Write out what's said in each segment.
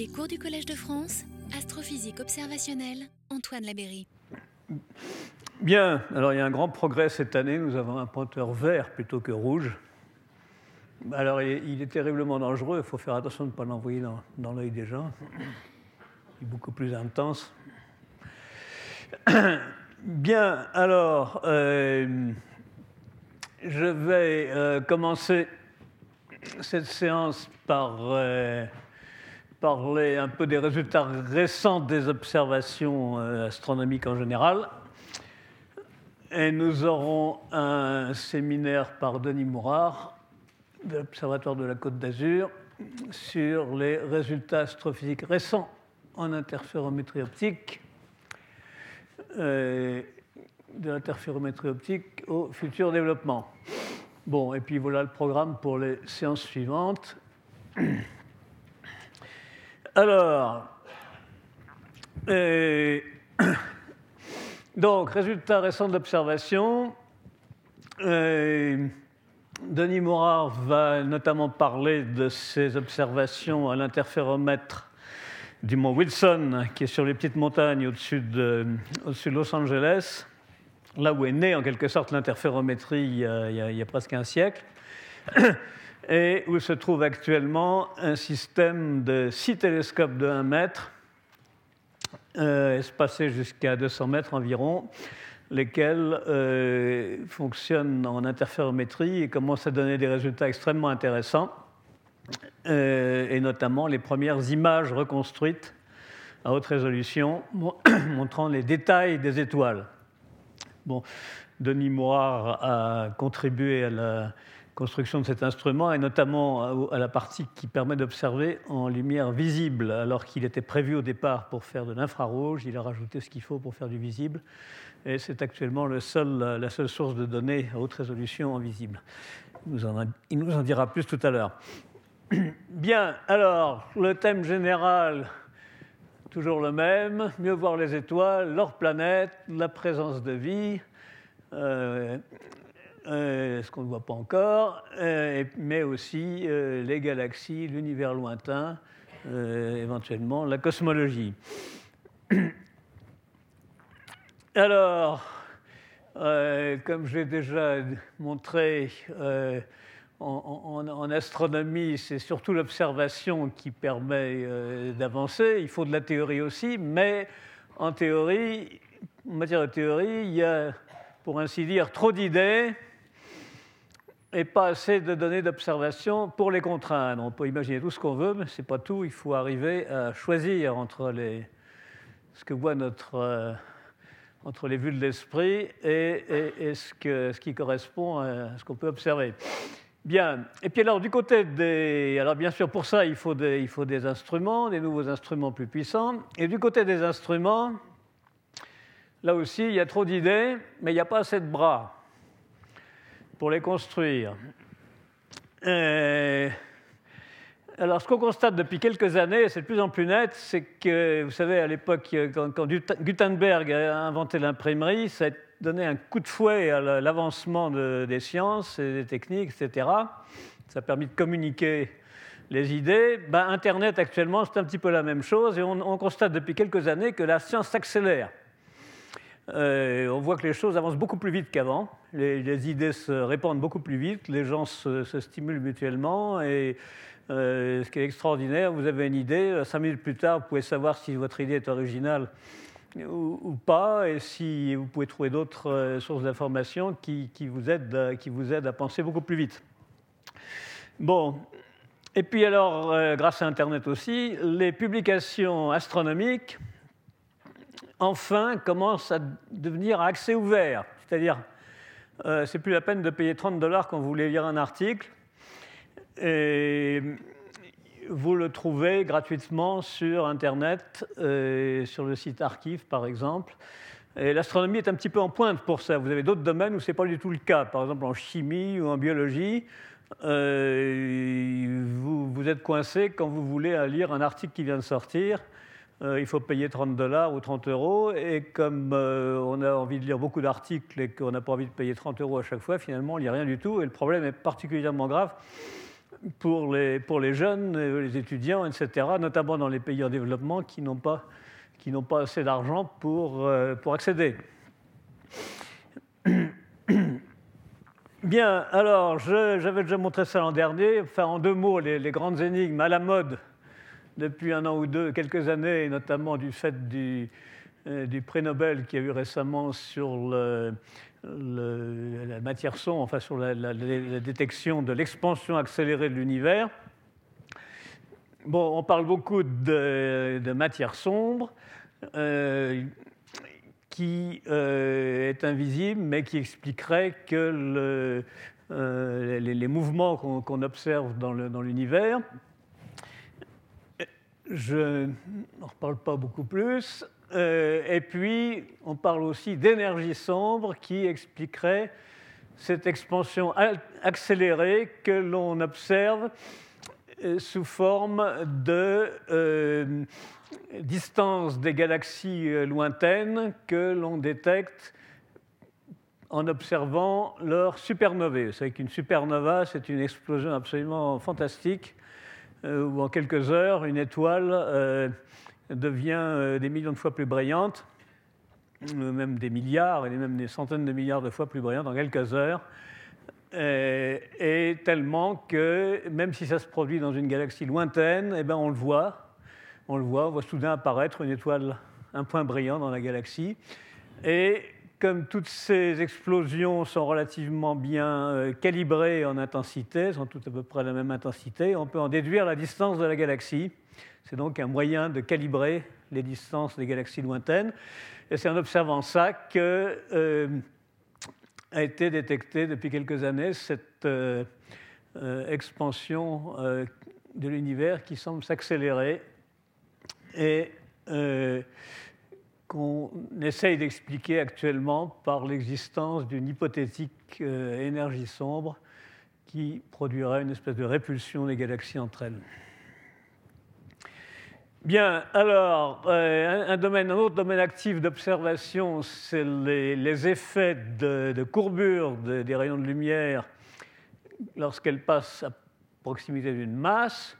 Les cours du Collège de France, astrophysique observationnelle, Antoine Labéry. Bien, alors il y a un grand progrès cette année, nous avons un pointeur vert plutôt que rouge. Alors il est terriblement dangereux, il faut faire attention de ne pas l'envoyer dans, dans l'œil des gens. Il est beaucoup plus intense. Bien, alors euh, je vais euh, commencer cette séance par euh, parler un peu des résultats récents des observations euh, astronomiques en général. Et nous aurons un séminaire par Denis Mourard de l'Observatoire de la Côte d'Azur sur les résultats astrophysiques récents en interférométrie optique, euh, de l'interférométrie optique au futur développement. Bon, et puis voilà le programme pour les séances suivantes. Alors, donc, résultat récent de l'observation. Denis Morard va notamment parler de ses observations à l'interféromètre du mont Wilson, qui est sur les petites montagnes au-dessus de, Los Angeles, là où est née en quelque sorte l'interférométrie il, y a presque un siècle, et où se trouve actuellement un système de six télescopes de 1 mètre, euh, espacés jusqu'à 200 mètres environ, lesquels euh, fonctionnent en interférométrie et commencent à donner des résultats extrêmement intéressants euh, et notamment les premières images reconstruites à haute résolution montrant les détails des étoiles. Bon, Denis Moirard a contribué à la construction de cet instrument et notamment à la partie qui permet d'observer en lumière visible, alors qu'il était prévu au départ pour faire de l'infrarouge. Il a rajouté ce qu'il faut pour faire du visible et c'est actuellement la seule source de données à haute résolution en visible. Il nous en, il nous en dira plus tout à l'heure. Bien, alors, le thème général, toujours le même, mieux voir les étoiles, leurs planètes, la présence de vie, euh, euh, ce qu'on ne voit pas encore, euh, mais aussi euh, les galaxies, l'univers lointain, éventuellement la cosmologie. Alors, comme je l'ai déjà montré, en, en, astronomie, c'est surtout l'observation qui permet d'avancer. Il faut de la théorie aussi, mais en théorie, en matière de théorie, il y a, pour ainsi dire, trop d'idées et pas assez de données d'observation pour les contraindre. On peut imaginer tout ce qu'on veut, mais ce n'est pas tout. Il faut arriver à choisir entre les, ce que voit notre, euh, entre les vues de l'esprit et, ce, qui correspond à ce qu'on peut observer. Bien. Et puis alors, du côté des... Alors bien sûr, pour ça, il faut, il faut des instruments, des nouveaux instruments plus puissants. Et du côté des instruments, là aussi, il y a trop d'idées, mais il n'y a pas assez de bras pour les construire. Et... Alors, ce qu'on constate depuis quelques années, c'est de plus en plus net, c'est que, vous savez, à l'époque, quand, Gutenberg a inventé l'imprimerie, ça a donné un coup de fouet à l'avancement de, des sciences et des techniques, etc. Ça a permis de communiquer les idées. Ben, Internet, actuellement, c'est un petit peu la même chose, et on, on constate depuis quelques années que la science s'accélère. Euh, on voit que les choses avancent beaucoup plus vite qu'avant. Les, idées se répandent beaucoup plus vite, les gens se, stimulent mutuellement, et euh, ce qui est extraordinaire, vous avez une idée, cinq minutes plus tard, vous pouvez savoir si votre idée est originale ou, pas, et si vous pouvez trouver d'autres euh, sources d'informations qui, qui, vous aident, à penser beaucoup plus vite. Bon, et puis alors, euh, grâce à Internet aussi, les publications astronomiques, enfin, commencent à devenir accès ouvert. C'est-à-dire, euh, c'est plus la peine de payer 30 dollars quand vous voulez lire un article. Et vous le trouvez gratuitement sur Internet, euh, sur le site Archive par exemple. L'astronomie est un petit peu en pointe pour ça. Vous avez d'autres domaines où ce n'est pas du tout le cas. Par exemple en chimie ou en biologie, euh, vous, vous, êtes coincé quand vous voulez lire un article qui vient de sortir. Euh, il faut payer 30 dollars ou 30 euros. Et comme euh, on a envie de lire beaucoup d'articles et qu'on n'a pas envie de payer 30 euros à chaque fois, finalement, il n'y a rien du tout. Et le problème est particulièrement grave pour les, pour les jeunes, les étudiants, etc., notamment dans les pays en développement qui n'ont pas, qui n'ont pas assez d'argent pour, euh, pour accéder. Bien, alors, j'avais déjà montré ça l'an dernier. Enfin, en deux mots, les, grandes énigmes à la mode depuis un an ou deux, quelques années, notamment du fait du, euh, du prix Nobel qui a eu récemment sur la matière sombre, enfin sur la, détection de l'expansion accélérée de l'univers. Bon, on parle beaucoup de, matière sombre, euh, qui euh, est invisible, mais qui expliquerait que les, mouvements qu'on observe dans l'univers. Je n'en reparle pas beaucoup plus. Euh, et puis, on parle aussi d'énergie sombre qui expliquerait cette expansion accélérée que l'on observe euh, sous forme de euh, distance des galaxies lointaines que l'on détecte en observant leur supernovae. Vous savez qu'une supernova, c'est une explosion absolument fantastique où en quelques heures, une étoile devient euh, des millions de fois plus brillante, euh, même des milliards et même des centaines de milliards de fois plus brillante en quelques heures. Euh, et, tellement que même si ça se produit dans une galaxie lointaine, eh ben on le voit, on le voit, on voit soudain apparaître une étoile, un point brillant dans la galaxie. Et comme toutes ces explosions sont relativement bien calibrées en intensité, sont toutes à peu près la même intensité, on peut en déduire la distance de la galaxie. C'est donc un moyen de calibrer les distances des galaxies lointaines. Et c'est en observant ça que euh, a été détectée depuis quelques années cette euh, euh, expansion de l'univers qui semble s'accélérer et qu'on essaye d'expliquer actuellement par l'existence d'une hypothétique énergie sombre qui produirait une espèce de répulsion des galaxies entre elles. Bien, alors, euh, un autre domaine actif d'observation, c'est les, effets de, courbure des rayons de lumière lorsqu'elles passent à proximité d'une masse.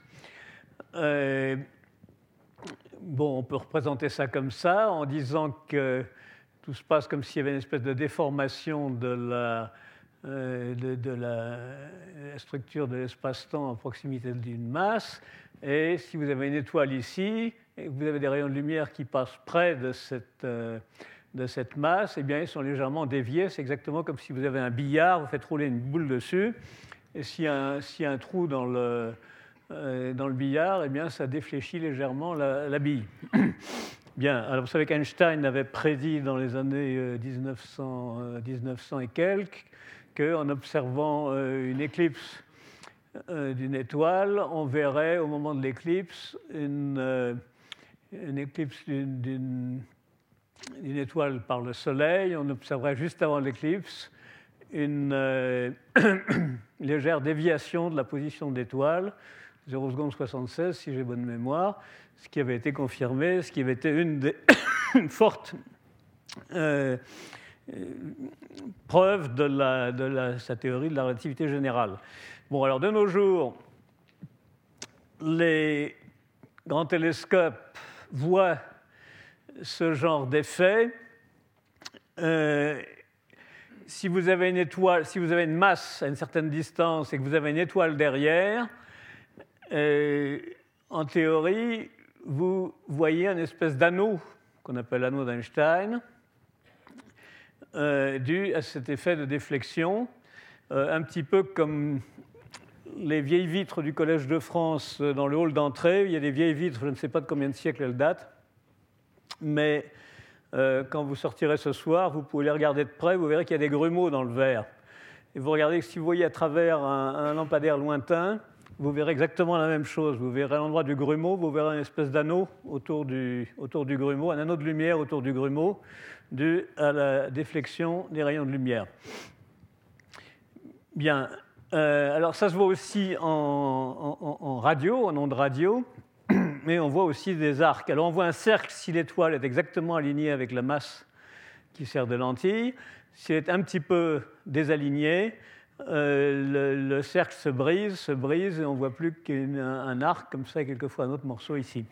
Euh, bon, on peut représenter ça comme ça, en disant que tout se passe comme s'il y avait une espèce de déformation de la, euh, structure de l'espace-temps à proximité d'une masse. Et si vous avez une étoile ici, et vous avez des rayons de lumière qui passent près de cette, euh, de cette masse, eh bien, ils sont légèrement déviés. C'est exactement comme si vous avez un billard, vous faites rouler une boule dessus, et y, a un trou dans le, dans le billard, eh bien, ça défléchit légèrement la, bille. Bien, alors vous savez qu'Einstein avait prédit dans les années 1900, euh, 1900 et quelques qu'en observant une éclipse euh, d'une étoile, on verrait au moment de l'éclipse une, euh, éclipse d'une étoile par le Soleil. On observerait juste avant l'éclipse une euh, légère déviation de la position de l'étoile, 0 seconde 76 si j'ai bonne mémoire, ce qui avait été confirmé, ce qui avait été une, des forte preuve de, la, de sa théorie de la relativité générale. Bon, alors de nos jours, les grands télescopes voient ce genre d'effet. Euh, si vous avez une étoile, si vous avez une masse à une certaine distance et que vous avez une étoile derrière, euh, en théorie, vous voyez un espèce d'anneau qu'on appelle l'anneau d'Einstein, euh, dû à cet effet de déflexion, un petit peu comme les vieilles vitres du Collège de France euh, dans le hall d'entrée. Il y a des vieilles vitres, je ne sais pas de combien de siècles elles datent, mais euh, quand vous sortirez ce soir, vous pouvez les regarder de près, vous verrez qu'il y a des grumeaux dans le verre. Et vous regardez si vous voyez à travers un, lampadaire lointain, vous verrez exactement la même chose. Vous verrez à l'endroit du grumeau, vous verrez une espèce d'anneau autour du, autour du grumeau, un anneau de lumière autour du grumeau, dû à la déflexion des rayons de lumière. Bien, euh, alors ça se voit aussi en, radio, en ondes radio, mais on voit aussi des arcs. Alors on voit un cercle si l'étoile est exactement alignée avec la masse qui sert de lentille. Si elle est un petit peu désalignée, le, le, cercle se brise, se brise, et on ne voit plus qu'un arc comme ça, et quelquefois un autre morceau ici.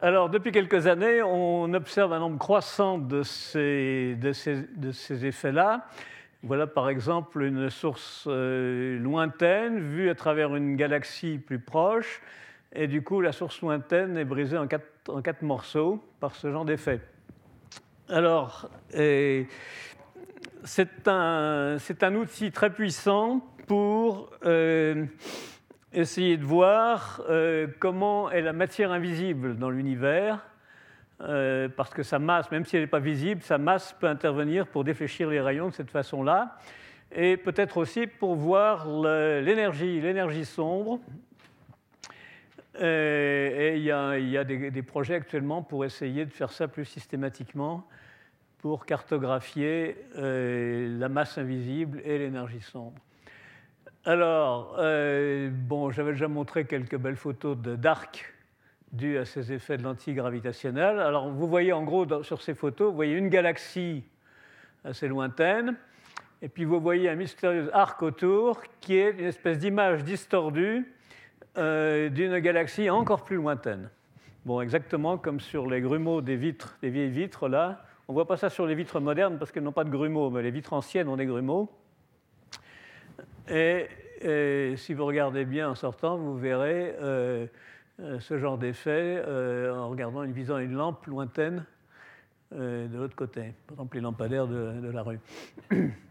Alors, depuis quelques années, on observe un nombre croissant de ces, effets-là. Voilà par exemple une source euh, lointaine vue à travers une galaxie plus proche, et du coup la source lointaine est brisée en quatre morceaux par ce genre d'effet. Alors, c'est un, un, outil très puissant pour euh, essayer de voir euh, comment est la matière invisible dans l'univers, euh, parce que sa masse, même si elle n'est pas visible, sa masse peut intervenir pour défléchir les rayons de cette façon-là, et peut-être aussi pour voir l'énergie, l'énergie sombre. Euh, et il y a, des, projets actuellement pour essayer de faire ça plus systématiquement, pour cartographier la masse invisible et l'énergie sombre. Alors, euh, bon, j'avais déjà montré quelques belles photos de d'arc dues à ces effets de lentilles gravitationnelles. Alors, vous voyez en gros sur ces photos, vous voyez une galaxie assez lointaine, et puis vous voyez un mystérieux arc autour qui est une espèce d'image distordue euh, d'une galaxie encore plus lointaine. Bon, exactement comme sur les grumeaux des vitres, des vieilles vitres là. On ne voit pas ça sur les vitres modernes parce qu'elles n'ont pas de grumeaux, mais les vitres anciennes ont des grumeaux. Et, si vous regardez bien en sortant, vous verrez euh, euh, ce genre d'effet en regardant, en visant une lampe lointaine de l'autre côté, par exemple les lampadaires de la rue.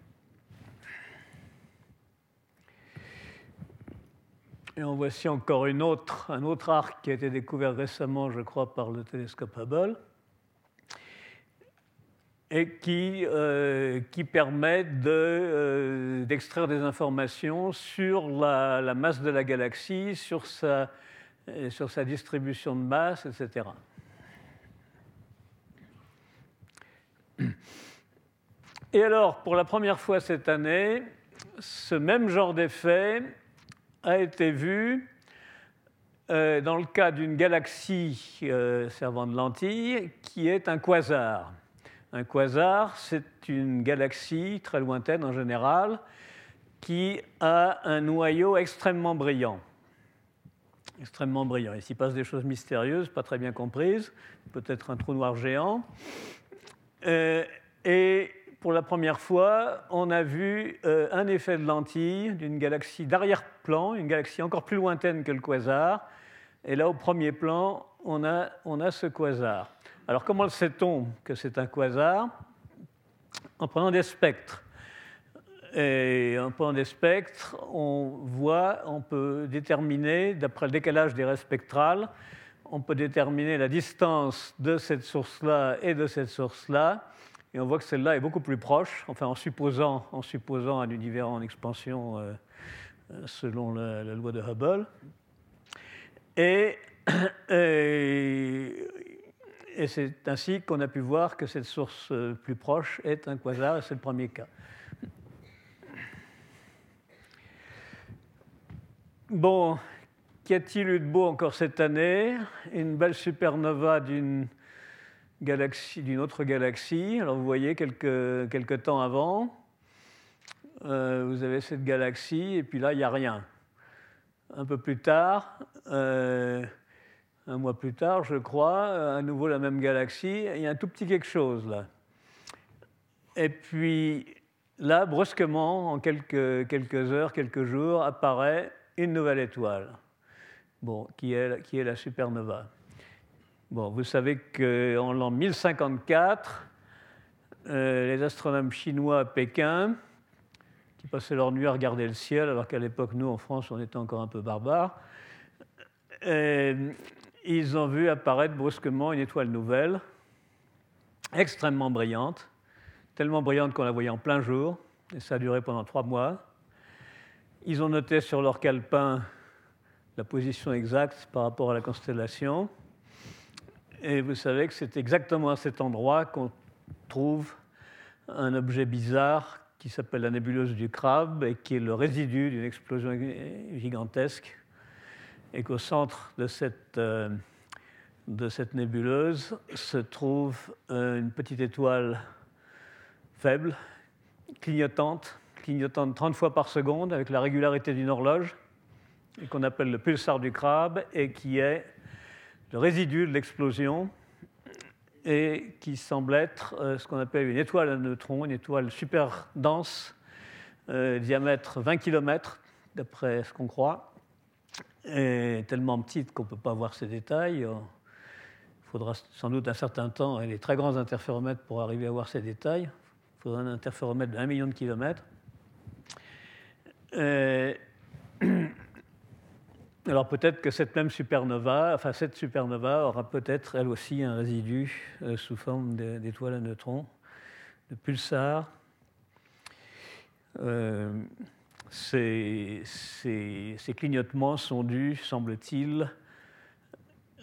Et en voici encore une autre, un autre arc qui a été découvert récemment, je crois, par le télescope Hubble et qui, euh, qui permet euh, d'extraire des informations sur la, la, masse de la galaxie, sur sa, euh, sur sa distribution de masse, etc. Et alors, pour la première fois cette année, ce même genre d'effet a été vu dans le cas d'une galaxie servant de lentille qui est un quasar. Un quasar, c'est une galaxie très lointaine en général qui a un noyau extrêmement brillant. Extrêmement brillant. Il s'y passe des choses mystérieuses, pas très bien comprises, peut-être un trou noir géant. Euh, et pour la première fois, on a vu euh, un effet de lentille d'une galaxie d'arrière-plan, une galaxie encore plus lointaine que le quasar. Et là, au premier plan, on a, on a ce quasar. Alors comment le sait-on que c'est un quasar? En prenant des spectres. Et en prenant des spectres, on voit, on peut déterminer, d'après le décalage des raies spectrales, on peut déterminer la distance de cette source-là et de cette source-là. Et on voit que celle-là est beaucoup plus proche, enfin en supposant, en supposant un univers en expansion euh, selon la, loi de Hubble. Et, et et c'est ainsi qu'on a pu voir que cette source euh, plus proche est un quasar, et c'est le premier cas. Bon, qu'y a-t-il eu de beau encore cette année? Une belle supernova d'une d'une autre galaxie. Alors vous voyez quelques, quelques temps avant, euh, vous avez cette galaxie, et puis là, il n'y a rien. Un peu plus tard, euh, un mois plus tard, je crois, à nouveau la même galaxie, il y a un tout petit quelque chose là. Et puis là, brusquement, en quelques, quelques heures, quelques jours, apparaît une nouvelle étoile, bon, qui, est, qui est la supernova. Bon, vous savez qu'en l'an 1054, euh, les astronomes chinois à Pékin, qui passaient leur nuit à regarder le ciel, alors qu'à l'époque, nous, en France, on était encore un peu barbares, euh, ils ont vu apparaître brusquement une étoile nouvelle, extrêmement brillante, tellement brillante qu'on la voyait en plein jour, et ça a duré pendant trois mois. Ils ont noté sur leur calepin la position exacte par rapport à la constellation. Et vous savez que c'est exactement à cet endroit qu'on trouve un objet bizarre qui s'appelle la nébuleuse du crabe et qui est le résidu d'une explosion gigantesque. Et qu'au centre de cette, euh, de cette nébuleuse se trouve une petite étoile faible, clignotante, clignotante 30 fois par seconde avec la régularité d'une horloge, et qu'on appelle le pulsar du crabe, et qui est le résidu de l'explosion, et qui semble être euh, ce qu'on appelle une étoile à neutrons, une étoile super dense, euh, diamètre 20 km, d'après ce qu'on croit, et tellement petite qu'on ne peut pas voir ses détails. Il faudra sans doute un certain temps et les très grands interféromètres pour arriver à voir ces détails. Il faudra un interféromètre de 1 million de kilomètres. Euh, alors peut-être que cette même supernova, enfin cette supernova aura peut-être elle aussi un résidu euh, sous forme d'étoiles à neutrons, de pulsars. Euh, ces, ces, clignotements sont dus, semble-t-il,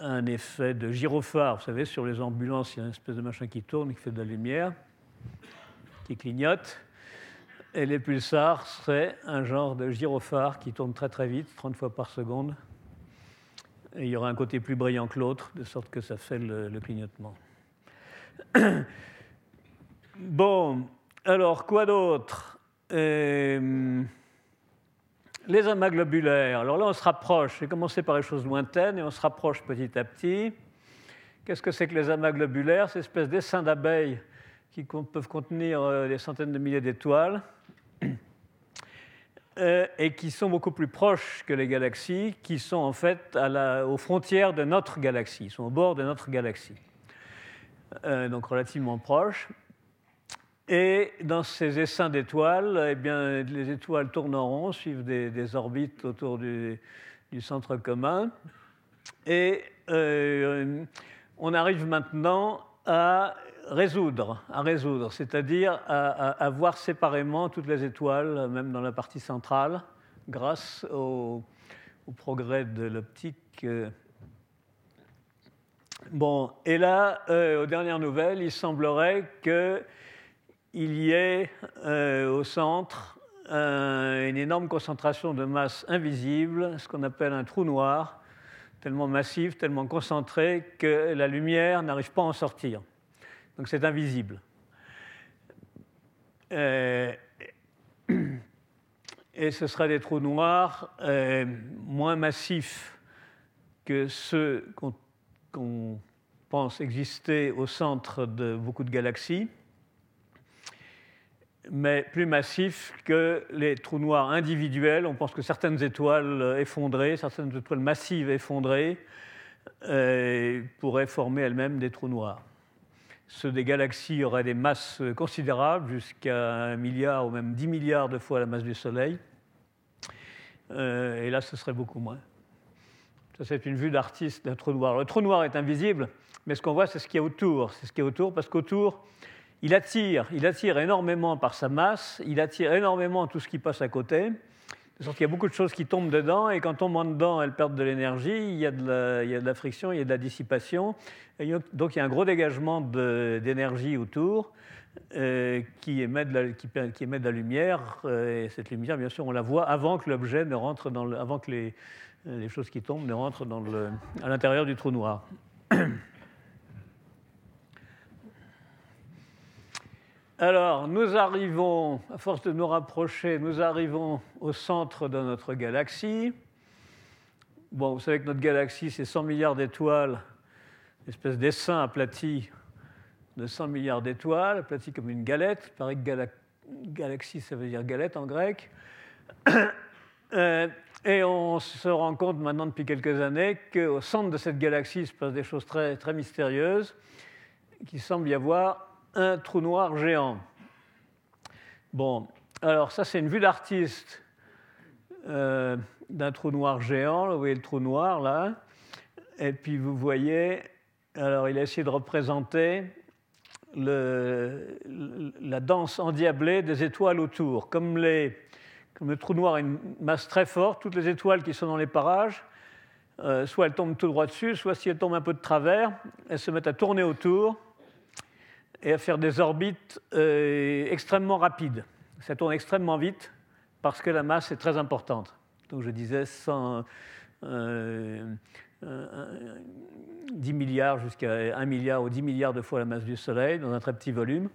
un effet de gyrophare. Vous savez, sur les ambulances, il y a une espèce de machin qui tourne, qui fait de la lumière, qui clignote. Et les pulsars seraient un genre de gyrophare qui tourne très très vite, 30 fois par seconde. Il y aura un côté plus brillant que l'autre, de sorte que ça fait le, le clignotement. bon, alors quoi d'autre? Euh, les amas globulaires, alors là on se rapproche, j'ai commencé par les choses lointaines et on se rapproche petit à petit. Qu'est-ce que c'est que les amas globulaires Ces espèces d'essaims d'abeilles qui peuvent contenir euh, des centaines de milliers d'étoiles euh, et qui sont beaucoup plus proches que les galaxies, qui sont en fait aux frontières de notre galaxie, sont au bord de notre galaxie, euh, donc relativement proches. Et dans ces essaims d'étoiles, eh les étoiles tournent en rond, suivent des, orbites autour du, centre commun. Et euh, on arrive maintenant à résoudre, à résoudre, c'est-à-dire à, voir séparément toutes les étoiles, même dans la partie centrale, grâce au, progrès de l'optique. Bon, et là, euh, aux dernières nouvelles, il semblerait que il y ait euh, au centre une énorme concentration de masse invisible, ce qu'on appelle un trou noir, tellement massif, tellement concentré que la lumière n'arrive pas à en sortir. Donc c'est invisible. Euh, et ce seraient des trous noirs euh, moins massifs que ceux qu'on pense exister au centre de beaucoup de galaxies mais plus massif que les trous noirs individuels. On pense que certaines étoiles effondrées, certaines étoiles massives effondrées, euh, pourraient former elles-mêmes des trous noirs. Ceux des galaxies auraient des masses considérables, jusqu'à un milliard ou même 10 milliards de fois la masse du Soleil. Euh, et là, ce serait beaucoup moins. Ça, c'est une vue d'artiste d'un trou noir. Le trou noir est invisible, mais ce qu'on voit, c'est ce qu'il y a autour. C'est ce qu'il y a autour, parce qu'autour, il attire, il attire énormément par sa masse, il attire énormément tout ce qui passe à côté. De sorte qu'il y a beaucoup de choses qui tombent dedans, et quand monte dedans, elles perdent de l'énergie, il, y a de la friction, il y a de la dissipation. donc il y a un gros dégagement d'énergie autour euh, qui, émet de la, lumière. Euh, et cette lumière, bien sûr, on la voit avant que l'objet ne rentre avant que les, choses qui tombent ne rentrent à l'intérieur du trou noir. Alors, nous arrivons, à force de nous rapprocher, nous arrivons au centre de notre galaxie. Bon, vous savez que notre galaxie, c'est 100 milliards d'étoiles, une espèce d'essaim aplati de 100 milliards d'étoiles, aplati comme une galette. Il paraît que galaxie, ça veut dire galette en grec. Euh, et on se rend compte maintenant depuis quelques années qu'au centre de cette galaxie il se passe des choses très, très mystérieuses, qu'il semble y avoir un trou noir géant. Bon, alors ça c'est une vue d'artiste euh, d'un trou noir géant. Vous voyez le trou noir là. Et puis vous voyez, alors il a essayé de représenter la danse endiablée des étoiles autour. Comme le trou noir a une masse très forte, toutes les étoiles qui sont dans les parages, euh, soit elles tombent tout droit dessus, soit si elles tombent un peu de travers, elles se mettent à tourner autour et à faire des orbites euh, extrêmement rapides. Ça tourne extrêmement vite parce que la masse est très importante. Donc je disais 100, 10 euh, milliards jusqu'à 1 milliard ou 10 milliards de fois la masse du Soleil dans un très petit volume.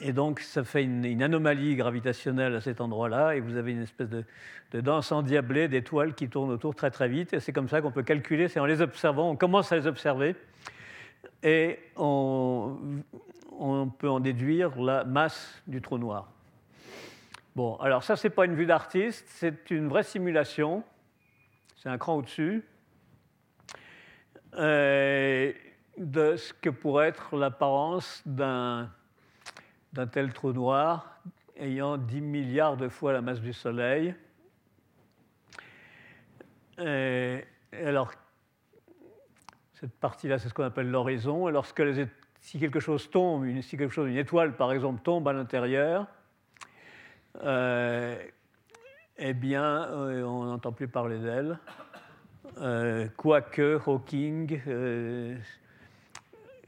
Et donc, ça fait une, anomalie gravitationnelle à cet endroit-là, et vous avez une espèce de, danse endiablée d'étoiles qui tournent autour très très vite. Et c'est comme ça qu'on peut calculer, c'est en les observant, on commence à les observer, et on, peut en déduire la masse du trou noir. Bon, alors ça, ce n'est pas une vue d'artiste, c'est une vraie simulation. C'est un cran au-dessus euh, de ce que pourrait être l'apparence d'un tel trou noir ayant 10 milliards de fois la masse du Soleil. Et alors, cette partie-là, c'est ce qu'on appelle l'horizon. Et lorsque si quelque chose tombe, si quelque chose, une étoile par exemple, tombe à l'intérieur, euh, eh bien, euh, on n'entend plus parler d'elle. Euh, quoique Hawking,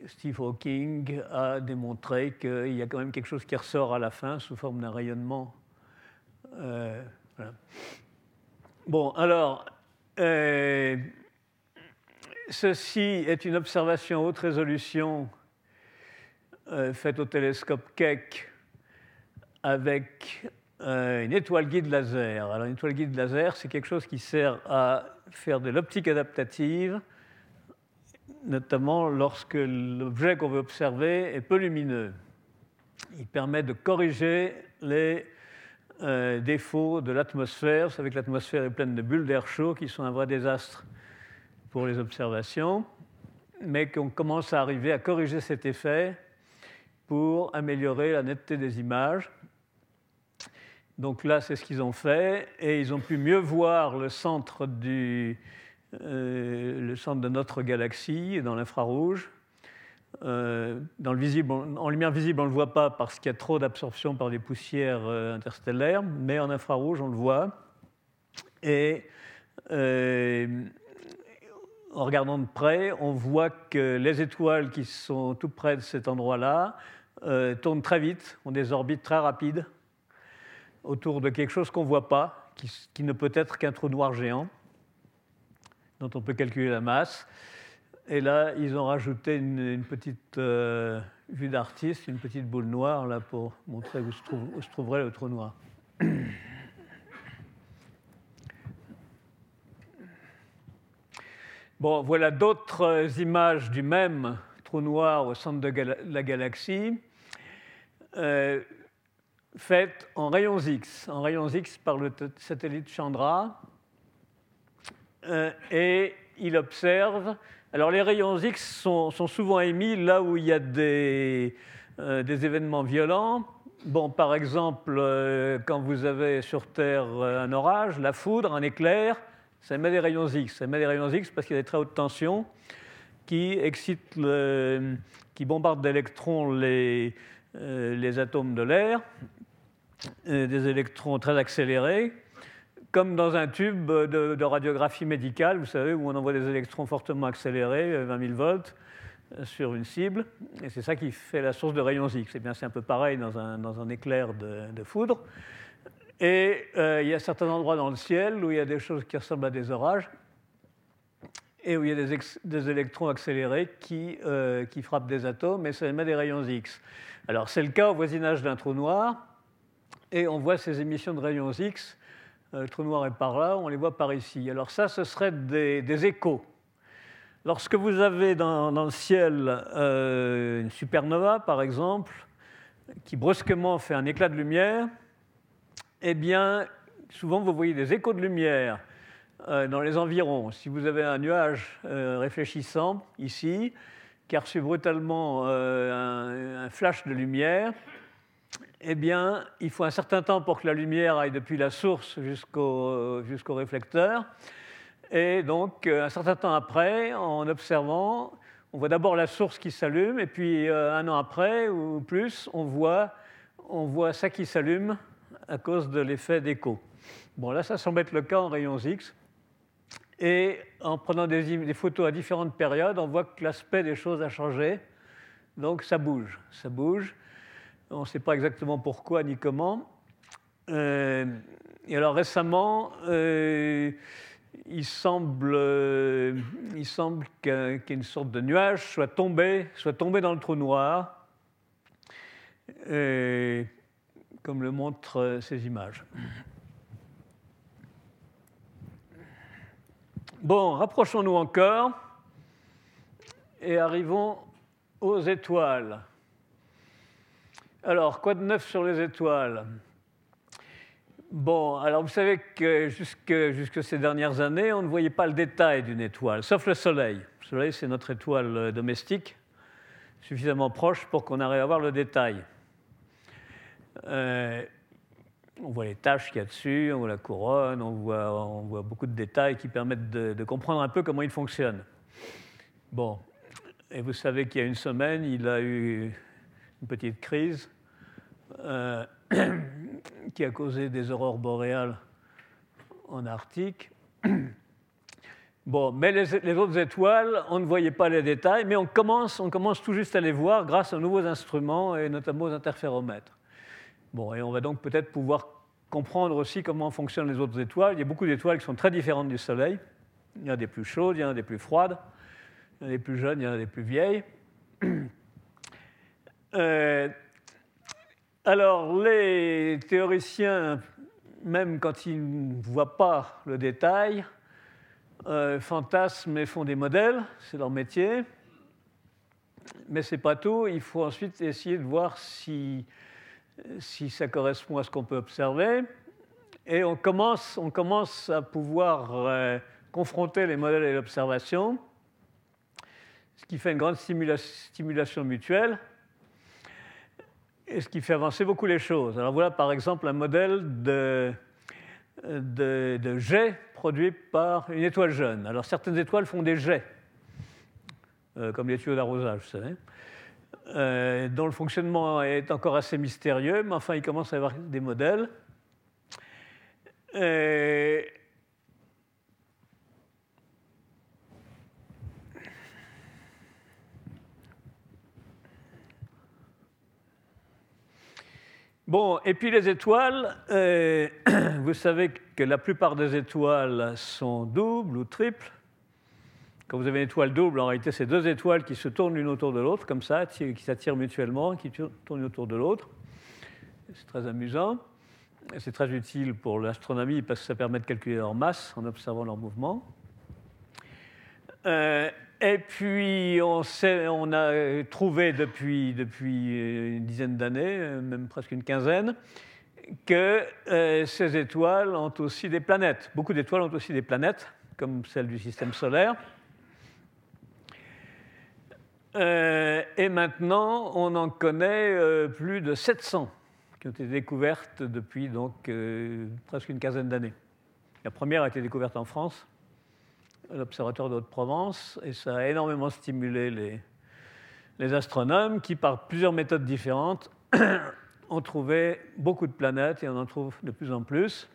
Steve Hawking a démontré qu'il y a quand même quelque chose qui ressort à la fin sous forme d'un rayonnement. Bon, alors, ceci est une observation haute résolution faite au télescope Keck avec euh, une étoile guide laser. Alors, une étoile guide laser, c'est quelque chose qui sert à faire de l'optique adaptative, notamment lorsque l'objet qu'on veut observer est peu lumineux. Il permet de corriger les euh, défauts de l'atmosphère. Vous savez que l'atmosphère est pleine de bulles d'air chaud qui sont un vrai désastre pour les observations, mais qu'on commence à arriver à corriger cet effet pour améliorer la netteté des images. Donc là, c'est ce qu'ils ont fait, et ils ont pu mieux voir le centre, du, euh, le centre de notre galaxie dans l'infrarouge. Euh, dans le visible, en lumière visible, on ne le voit pas parce qu'il y a trop d'absorption par des poussières euh, interstellaires, mais en infrarouge, on le voit. Et en regardant de près, on voit que les étoiles qui sont tout près de cet endroit-là tournent très vite, ont des orbites très rapides autour de quelque chose qu'on ne voit pas, qui, ne peut être qu'un trou noir géant, dont on peut calculer la masse. Et là, ils ont rajouté une, petite euh, vue d'artiste, une petite boule noire, là, pour montrer où se trouverait le trou noir. Bon, voilà d'autres images du même trou noir au centre de la galaxie. Euh, faite en rayons X, en rayons X par le satellite Chandra. Euh, et il observe. Alors les rayons X sont, souvent émis là où il y a des, euh, des événements violents. Bon, par exemple, euh, quand vous avez sur Terre un orage, la foudre, un éclair, ça émet des rayons X. Ça émet des rayons X parce qu'il y a des très hautes tensions qui bombardent d'électrons les, les atomes de l'air euh, des électrons très accélérés, comme dans un tube de, radiographie médicale, vous savez, où on envoie des électrons fortement accélérés, 20 euh, 000 volts, euh, sur une cible, et c'est ça qui fait la source de rayons X. C'est bien, c'est un peu pareil dans un éclair de, foudre. Et il y a certains endroits dans le ciel où il y a des choses qui ressemblent à des orages, et où il y a des, électrons accélérés qui, qui, frappent des atomes, et ça émet des rayons X. Alors c'est le cas au voisinage d'un trou noir, et on voit ces émissions de rayons X. Euh, le trou noir est par là, on les voit par ici. Alors ça, ce serait des, échos. Lorsque vous avez dans, le ciel euh, une supernova, par exemple, qui brusquement fait un éclat de lumière, eh bien, souvent vous voyez des échos de lumière euh, dans les environs. Si vous avez un nuage réfléchissant ici, qui a reçu brutalement un, flash de lumière, eh bien, il faut un certain temps pour que la lumière aille depuis la source jusqu'au réflecteur. Et donc, euh, un certain temps après, en observant, on voit d'abord la source qui s'allume, et puis euh, un an après ou plus, on voit, on voit ça qui s'allume à cause de l'effet d'écho. Bon, là, ça semble être le cas en rayons X. Et en prenant des, photos à différentes périodes, on voit que l'aspect des choses a changé. Donc, ça bouge, ça bouge. On ne sait pas exactement pourquoi ni comment. Euh, et alors récemment, euh, il semble, euh, qu'une sorte de nuage soit tombé, soit tombé dans le trou noir. Comme le montrent ces images. Bon, rapprochons-nous encore et arrivons aux étoiles. Alors, quoi de neuf sur les étoiles? Bon, alors vous savez que jusque, ces dernières années, on ne voyait pas le détail d'une étoile, sauf le Soleil. Le Soleil, c'est notre étoile domestique, suffisamment proche pour qu'on arrive à voir le détail. Euh, on voit les taches qu'il y a dessus, on voit la couronne, on voit, beaucoup de détails qui permettent de, comprendre un peu comment il fonctionne. Bon, et vous savez qu'il y a une semaine, il a eu une petite crise. Euh, qui a causé des aurores boréales en Arctique. Bon, mais les, autres étoiles, on ne voyait pas les détails, mais on commence, on commence tout juste à les voir grâce aux nouveaux instruments et notamment aux interféromètres. Bon, et on va donc peut-être pouvoir comprendre aussi comment fonctionnent les autres étoiles. Il y a beaucoup d'étoiles qui sont très différentes du Soleil. Il y en a des plus chaudes, il y en a des plus froides, il y en a des plus jeunes, il y en a des plus vieilles. Euh, alors, les théoriciens, même quand ils ne voient pas le détail, euh, fantasment et font des modèles, c'est leur métier. Mais ce n'est pas tout, il faut ensuite essayer de voir si, si ça correspond à ce qu'on peut observer. Et on commence, on commence à pouvoir euh, confronter les modèles et l'observation, ce qui fait une grande stimulation mutuelle et ce qui fait avancer beaucoup les choses. Alors voilà par exemple un modèle de, de, jet produit par une étoile jeune. Alors certaines étoiles font des jets, euh, comme les tuyaux d'arrosage, vous savez, euh, dont le fonctionnement est encore assez mystérieux, mais enfin il commence à avoir des modèles. Euh, Bon, et puis les étoiles, euh, vous savez que la plupart des étoiles sont doubles ou triples. Quand vous avez une étoile double, en réalité, c'est deux étoiles qui se tournent l'une autour de l'autre, comme ça, qui s'attirent mutuellement, qui tournent autour de l'autre. C'est très amusant. C'est très utile pour l'astronomie parce que ça permet de calculer leur masse en observant leur mouvement. Euh, et puis, on, a trouvé depuis, depuis une dizaine d'années, même presque une quinzaine, que euh, ces étoiles ont aussi des planètes. Beaucoup d'étoiles ont aussi des planètes, comme celle du système solaire. Euh, et maintenant, on en connaît euh, plus de 700 qui ont été découvertes depuis donc, presque une quinzaine d'années. La première a été découverte en France l'Observatoire de Haute-Provence, et ça a énormément stimulé les, astronomes qui, par plusieurs méthodes différentes, ont trouvé beaucoup de planètes et on en trouve de plus en plus.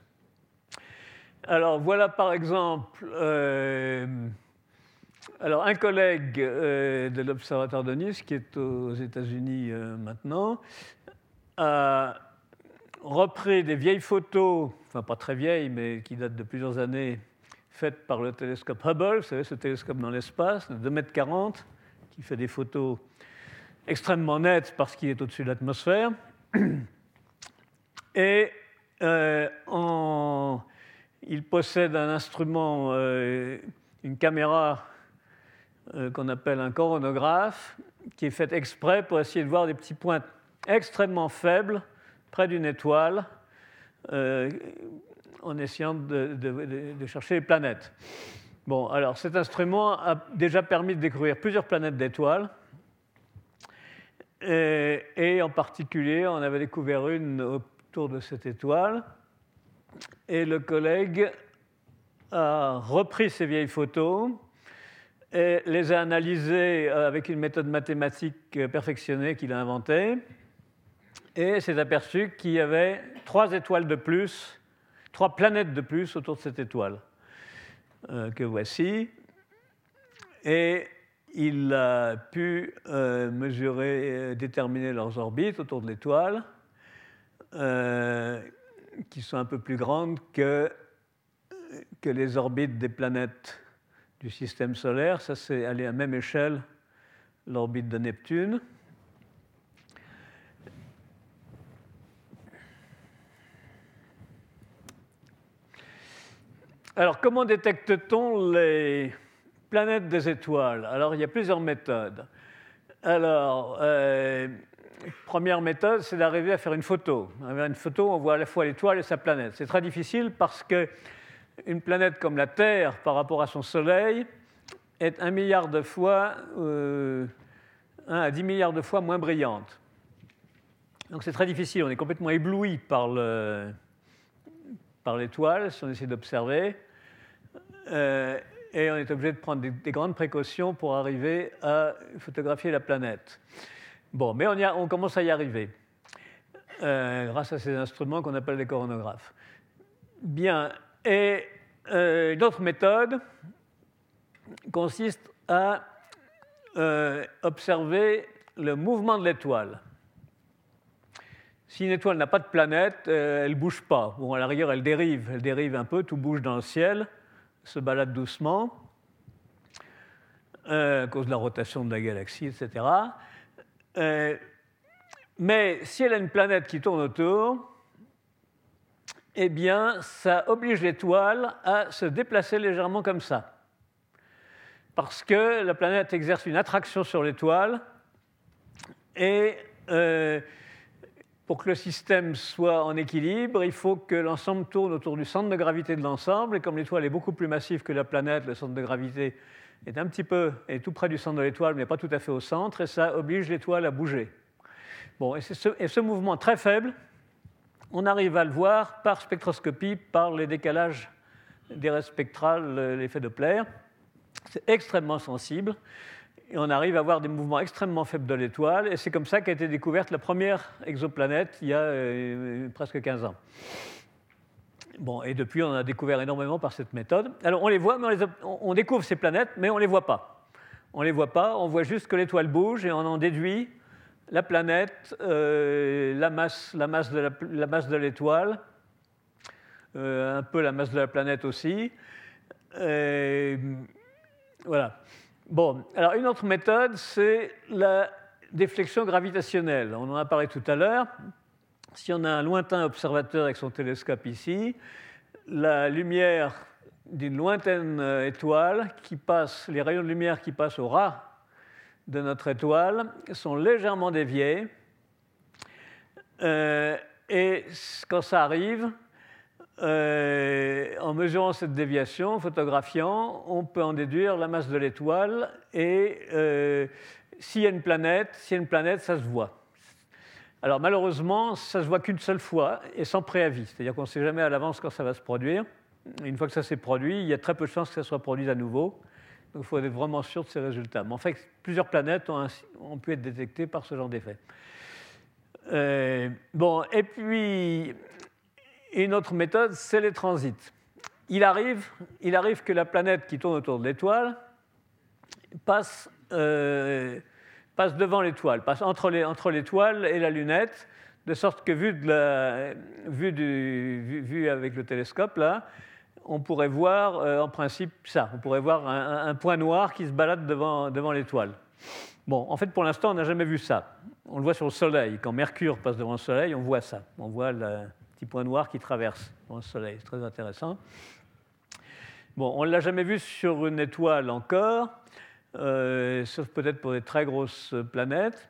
Alors voilà par exemple euh, alors, un collègue euh, de l'Observatoire de Nice, qui est aux États-Unis euh, maintenant, a repris des vieilles photos, enfin pas très vieilles, mais qui datent de plusieurs années, faite par le télescope Hubble, vous savez, ce télescope dans l'espace, de 2,40 m, qui fait des photos extrêmement nettes parce qu'il est au-dessus de l'atmosphère. Et euh, il possède un instrument, une caméra euh, qu'on appelle un coronographe, qui est fait exprès pour essayer de voir des petits points extrêmement faibles près d'une étoile en essayant de, chercher les planètes. Bon, alors cet instrument a déjà permis de découvrir plusieurs planètes d'étoiles. Et, en particulier, on avait découvert une autour de cette étoile. Et le collègue a repris ces vieilles photos et les a analysées avec une méthode mathématique perfectionnée qu'il a inventée. Et s'est aperçu qu'il y avait trois étoiles de plus trois planètes de plus autour de cette étoile euh, que voici. Et il a pu euh, mesurer, déterminer leurs orbites autour de l'étoile, euh, qui sont un peu plus grandes que, que les orbites des planètes du système solaire. Ça, c'est à la même échelle l'orbite de Neptune. Alors, comment détecte-t-on les planètes des étoiles? Alors, il y a plusieurs méthodes. Alors, euh, première méthode, c'est d'arriver à faire une photo. Une photo, on voit à la fois l'étoile et sa planète. C'est très difficile parce que qu'une planète comme la Terre, par rapport à son Soleil, est un milliard de fois, euh, 1 à 10 milliards de fois moins brillante. Donc c'est très difficile, on est complètement ébloui par l'étoile si on essaie d'observer. Euh, et on est obligé de prendre des, grandes précautions pour arriver à photographier la planète. Bon, mais on, commence à y arriver, euh, grâce à ces instruments qu'on appelle des coronographes. Bien, et euh, une autre méthode consiste à euh, observer le mouvement de l'étoile. Si une étoile n'a pas de planète, elle ne bouge pas. Bon, à la rigueur, elle dérive. Elle dérive un peu, tout bouge dans le ciel, se balade doucement, à cause de la rotation de la galaxie, etc. Euh, mais si elle a une planète qui tourne autour, eh bien, ça oblige l'étoile à se déplacer légèrement comme ça. Parce que la planète exerce une attraction sur l'étoile et euh, pour que le système soit en équilibre, il faut que l'ensemble tourne autour du centre de gravité de l'ensemble. Et comme l'étoile est beaucoup plus massive que la planète, le centre de gravité est un petit peu, est tout près du centre de l'étoile, mais pas tout à fait au centre, et ça oblige l'étoile à bouger. Bon, et, ce, et ce mouvement très faible, on arrive à le voir par spectroscopie, par les décalages des raies spectrales, l'effet Doppler. C'est extrêmement sensible, et on arrive à voir des mouvements extrêmement faibles de l'étoile, et c'est comme ça qu'a été découverte la première exoplanète il y a euh, presque 15 ans. Bon, et depuis, on a découvert énormément par cette méthode. Alors, on les voit, mais on, découvre ces planètes, mais on ne les voit pas. On ne les voit pas, on voit juste que l'étoile bouge et on en déduit la planète, euh, la, masse, de l'étoile, euh, un peu la masse de la planète aussi. voilà. Bon, alors une autre méthode, c'est la déflexion gravitationnelle. On en a parlé tout à l'heure si on a un lointain observateur avec son télescope ici, la lumière d'une lointaine euh, étoile qui passe, les rayons de lumière qui passent au ras de notre étoile sont légèrement déviés. Euh, et quand ça arrive, euh, en mesurant cette déviation, photographiant, on peut en déduire la masse de l'étoile. Et s'il y a une planète, s'il y a une planète, ça se voit. Alors malheureusement, ça se voit qu'une seule fois et sans préavis. C'est-à-dire qu'on ne sait jamais à l'avance quand ça va se produire. Une fois que ça s'est produit, il y a très peu de chances que ça soit produit à nouveau. Donc il faut être vraiment sûr de ces résultats. Mais en fait, plusieurs planètes ont, pu être détectées par ce genre d'effet. Euh, bon, et puis, une autre méthode, c'est les transits. Il arrive, il arrive que la planète qui tourne autour de l'étoile passe euh, devant l'étoile, passe entre l'étoile et la lunette, de sorte que vu, du, avec le télescope, là, on pourrait voir euh, en principe ça, on pourrait voir un, point noir qui se balade devant, devant l'étoile. Bon, en fait, pour l'instant, on n'a jamais vu ça. On le voit sur le Soleil. Quand Mercure passe devant le Soleil, on voit ça. On voit le petit point noir qui traverse devant le Soleil. C'est très intéressant. Bon, on ne l'a jamais vu sur une étoile encore. Euh, sauf peut-être pour des très grosses planètes.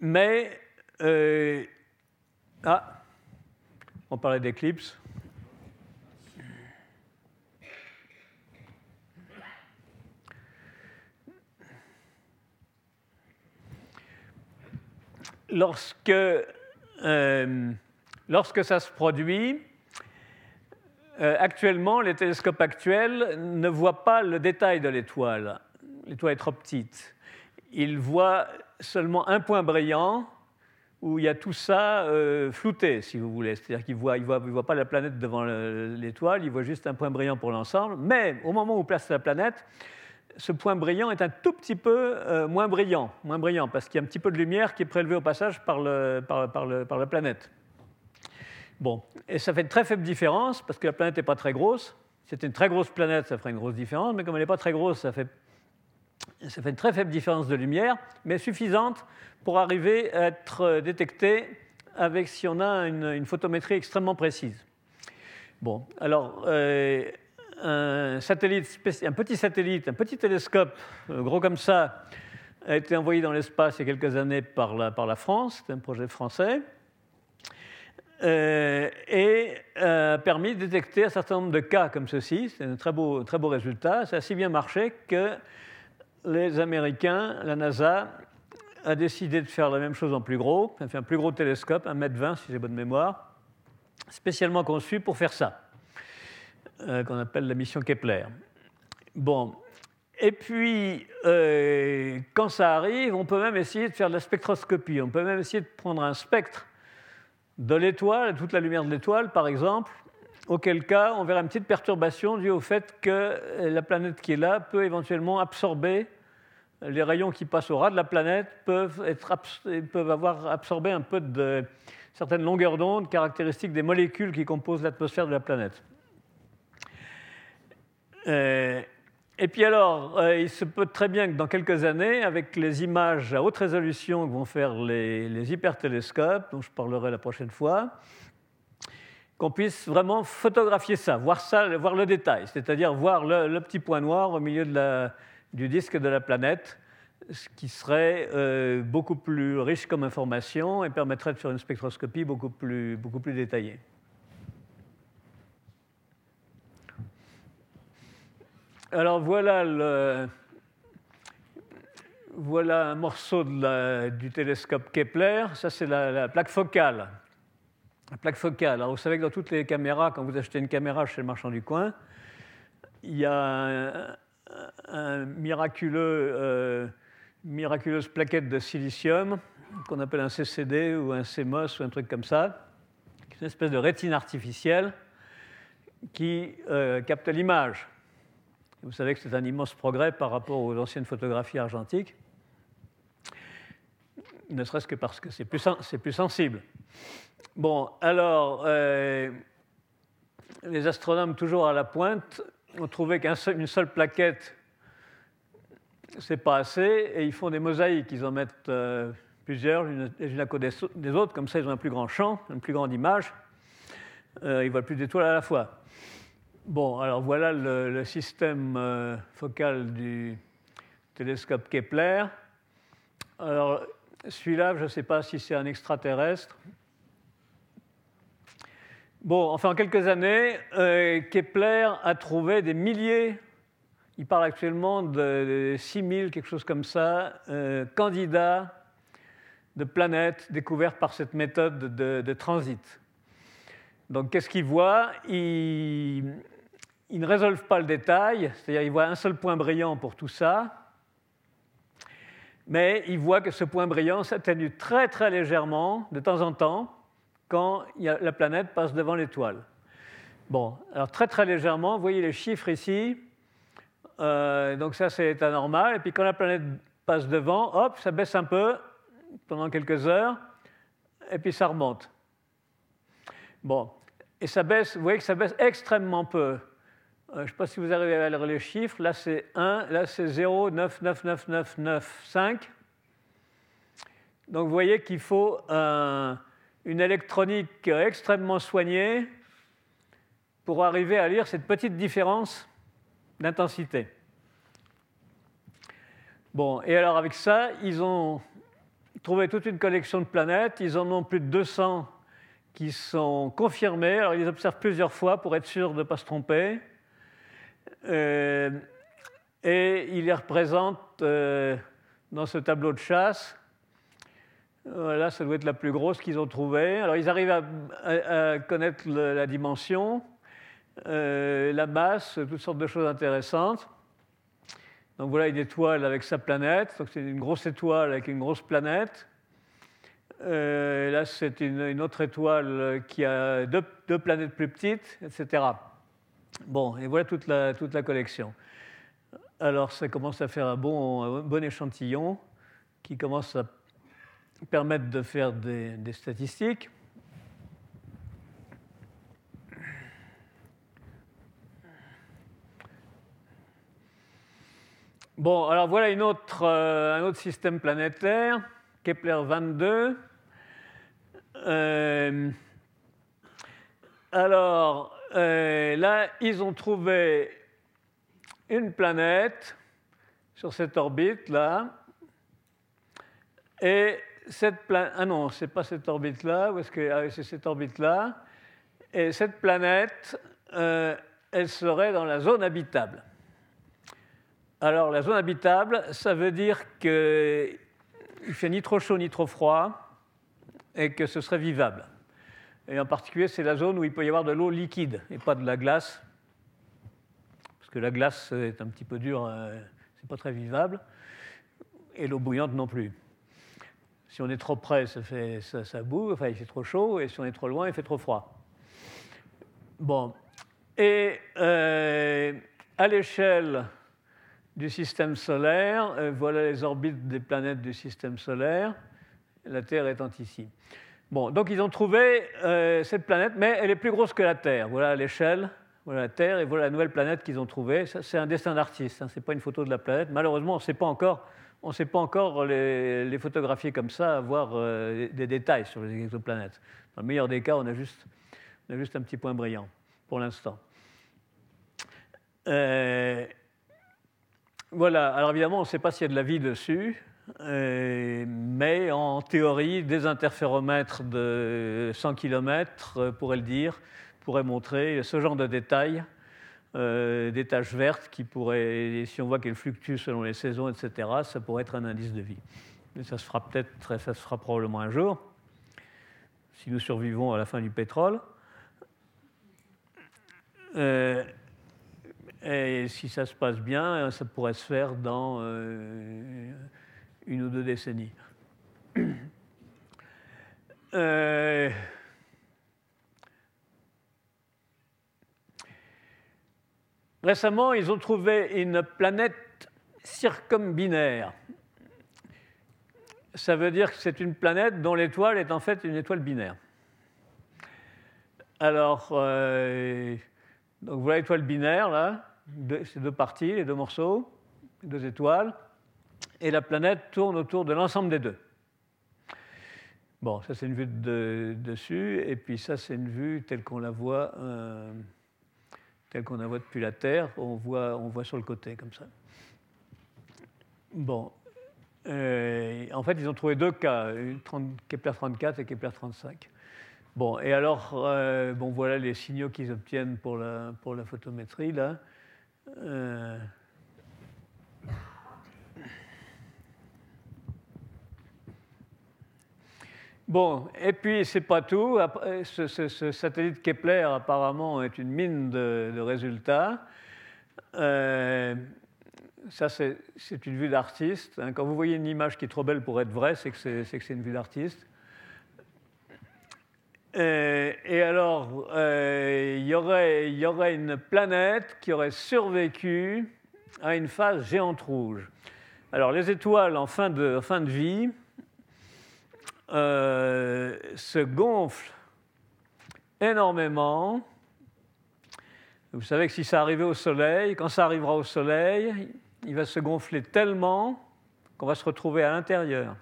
mais, euh, ah, on parlait d'éclipse. Lorsque, euh, lorsque ça se produit, euh, actuellement, les télescopes actuels ne voient pas le détail de l'étoile. L'étoile est trop petite. Ils voient seulement un point brillant où il y a tout ça euh, flouté, si vous voulez. C'est-à-dire qu'ils ne voient, voient, pas la planète devant l'étoile, ils voient juste un point brillant pour l'ensemble. Mais au moment où on place la planète, ce point brillant est un tout petit peu euh, moins brillant, moins brillant, parce qu'il y a un petit peu de lumière qui est prélevée au passage par, la planète. Bon, et ça fait une très faible différence parce que la planète n'est pas très grosse. Si c'était une très grosse planète, ça ferait une grosse différence, mais comme elle n'est pas très grosse, ça fait une très faible différence de lumière, mais suffisante pour arriver à être détectée avec si on a une, photométrie extrêmement précise. Bon, alors, euh, un, petit satellite, un petit télescope, euh, gros comme ça, a été envoyé dans l'espace il y a quelques années par la, par la France, c'est un projet français, euh, et a permis de détecter un certain nombre de cas comme ceci. C'est un très beau, très beau résultat. Ça a si bien marché que les Américains, la NASA, a décidé de faire la même chose en plus gros, un plus gros télescope, 1m20 si j'ai bonne mémoire, spécialement conçu pour faire ça, euh, qu'on appelle la mission Kepler. Bon, et puis, euh, quand ça arrive, on peut même essayer de faire de la spectroscopie, on peut même essayer de prendre un spectre de l'étoile, toute la lumière de l'étoile par exemple, auquel cas on verra une petite perturbation due au fait que la planète qui est là peut éventuellement absorber les rayons qui passent au ras de la planète peuvent, être, peuvent avoir absorbé un peu de certaines longueurs d'onde caractéristiques des molécules qui composent l'atmosphère de la planète. Euh, et puis alors, euh, il se peut très bien que dans quelques années, avec les images à haute résolution que vont faire les, les hypertélescopes, dont je parlerai la prochaine fois, qu'on puisse vraiment photographier ça, voir, ça, voir le détail, c'est-à-dire voir le, petit point noir au milieu de la, du disque de la planète, ce qui serait euh, beaucoup plus riche comme information et permettrait de faire une spectroscopie beaucoup plus, beaucoup plus détaillée. Alors voilà, voilà un morceau du télescope Kepler. Ça, c'est la, plaque focale. La plaque focale. Vous savez que dans toutes les caméras, quand vous achetez une caméra chez le marchand du coin, il y a un miraculeux, euh, miraculeuse plaquette de silicium qu'on appelle un CCD ou un CMOS ou un truc comme ça, une espèce de rétine artificielle qui euh, capte l'image. Vous savez que c'est un immense progrès par rapport aux anciennes photographies argentiques, ne serait-ce que parce que c'est plus, plus, sensible. Bon, alors, euh, les astronomes toujours à la pointe ont trouvé qu'une seule plaquette, c'est pas assez, et ils font des mosaïques. Ils en mettent euh, plusieurs, les unes à côté des autres, comme ça ils ont un plus grand champ, une plus grande image. Euh, ils voient plus d'étoiles à la fois. Bon, alors voilà le, système euh, focal du télescope Kepler. Alors, celui-là, je ne sais pas si c'est un extraterrestre. Bon, enfin, en quelques années, euh, Kepler a trouvé des milliers, il parle actuellement de 6000, quelque chose comme ça, euh, candidats de planètes découvertes par cette méthode de, transit. Donc, qu'est-ce qu'il voit? Il, ne résolve pas le détail, c'est-à-dire il voit un seul point brillant pour tout ça, mais il voit que ce point brillant s'atténue très très légèrement de temps en temps quand la planète passe devant l'étoile. Bon, alors très très légèrement, vous voyez les chiffres ici. Euh, donc ça c'est anormal. Et puis quand la planète passe devant, hop, ça baisse un peu pendant quelques heures, et puis ça remonte. Bon, et ça baisse, vous voyez que ça baisse extrêmement peu. Euh, je ne sais pas si vous arrivez à lire les chiffres. Là c'est 1, là c'est 0,999995. Donc vous voyez qu'il faut un une électronique extrêmement soignée pour arriver à lire cette petite différence d'intensité. Bon, et alors avec ça, ils ont trouvé toute une collection de planètes, ils en ont plus de 200 qui sont confirmées, alors ils observent plusieurs fois pour être sûrs de ne pas se tromper, euh, et ils les représentent euh, dans ce tableau de chasse voilà, ça doit être la plus grosse qu'ils ont trouvée. Alors, ils arrivent à, connaître la dimension, euh, la masse, toutes sortes de choses intéressantes. Donc, voilà une étoile avec sa planète. Donc, c'est une grosse étoile avec une grosse planète. Euh, là, c'est une, autre étoile qui a deux, planètes plus petites, etc. Bon, et voilà toute la, toute la collection. Alors, ça commence à faire un bon, un bon échantillon qui commence à permettent de faire des, statistiques. Bon, alors voilà une autre, euh, un autre système planétaire, Kepler 22. Euh, alors, euh, là, ils ont trouvé une planète sur cette orbite-là. Et cette planète. Ah non, c'est pas cette orbite-là. Où est-ce que. Ah, c'est cette orbite-là. Et cette planète, euh, elle serait dans la zone habitable. Alors, la zone habitable, ça veut dire qu'il fait ni trop chaud ni trop froid et que ce serait vivable. Et en particulier, c'est la zone où il peut y avoir de l'eau liquide et pas de la glace, parce que la glace est un petit peu dure, euh, c'est pas très vivable, et l'eau bouillante non plus. Si on est trop près, ça, fait, boue, enfin il fait trop chaud, et si on est trop loin, il fait trop froid. Bon, et euh, à l'échelle du système solaire, euh, voilà les orbites des planètes du système solaire, la Terre étant ici. Bon, donc ils ont trouvé euh, cette planète, mais elle est plus grosse que la Terre. Voilà l'échelle, voilà la Terre, et voilà la nouvelle planète qu'ils ont trouvée. C'est un dessin d'artiste, hein, ce n'est pas une photo de la planète. Malheureusement, on ne sait pas encore, on sait pas encore les, photographier comme ça, avoir euh, des détails sur les exoplanètes. Dans le meilleur des cas, on a juste, un petit point brillant, pour l'instant. Euh, voilà, alors évidemment, on ne sait pas s'il y a de la vie dessus. Euh, mais en théorie, des interféromètres de 100 km pourraient le dire, pourraient montrer ce genre de détails, euh, des taches vertes qui pourraient, si on voit qu'elles fluctuent selon les saisons, etc., ça pourrait être un indice de vie. Mais ça se fera peut-être, ça se fera probablement un jour, si nous survivons à la fin du pétrole. et si ça se passe bien, ça pourrait se faire dans une ou deux décennies. Euh, récemment, ils ont trouvé une planète circumbinaire. Ça veut dire que c'est une planète dont l'étoile est en fait une étoile binaire. Alors, euh, donc voilà l'étoile binaire, là, ces deux parties, les deux morceaux, les deux étoiles et la planète tourne autour de l'ensemble des deux. Bon, ça c'est une vue de, dessus, et puis ça c'est une vue telle qu'on la voit, euh, telle qu'on la voit depuis la Terre. On voit, sur le côté comme ça. Bon, euh, en fait ils ont trouvé deux cas, Kepler 34 et Kepler 35. Bon, et alors, euh, bon voilà les signaux qu'ils obtiennent pour la, pour la photométrie là. Bon, et puis c'est pas tout. Ce, satellite Kepler apparemment est une mine de, résultats. Euh, ça, c'est une vue d'artiste. Hein. Quand vous voyez une image qui est trop belle pour être vraie, c'est que c'est une vue d'artiste. Euh, et, alors, euh, il y, aurait, une planète qui aurait survécu à une phase géante rouge. Alors, les étoiles en fin de vie, euh, se gonfle énormément. Vous savez que si ça arrivait au Soleil, quand ça arrivera au Soleil, il va se gonfler tellement qu'on va se retrouver à l'intérieur.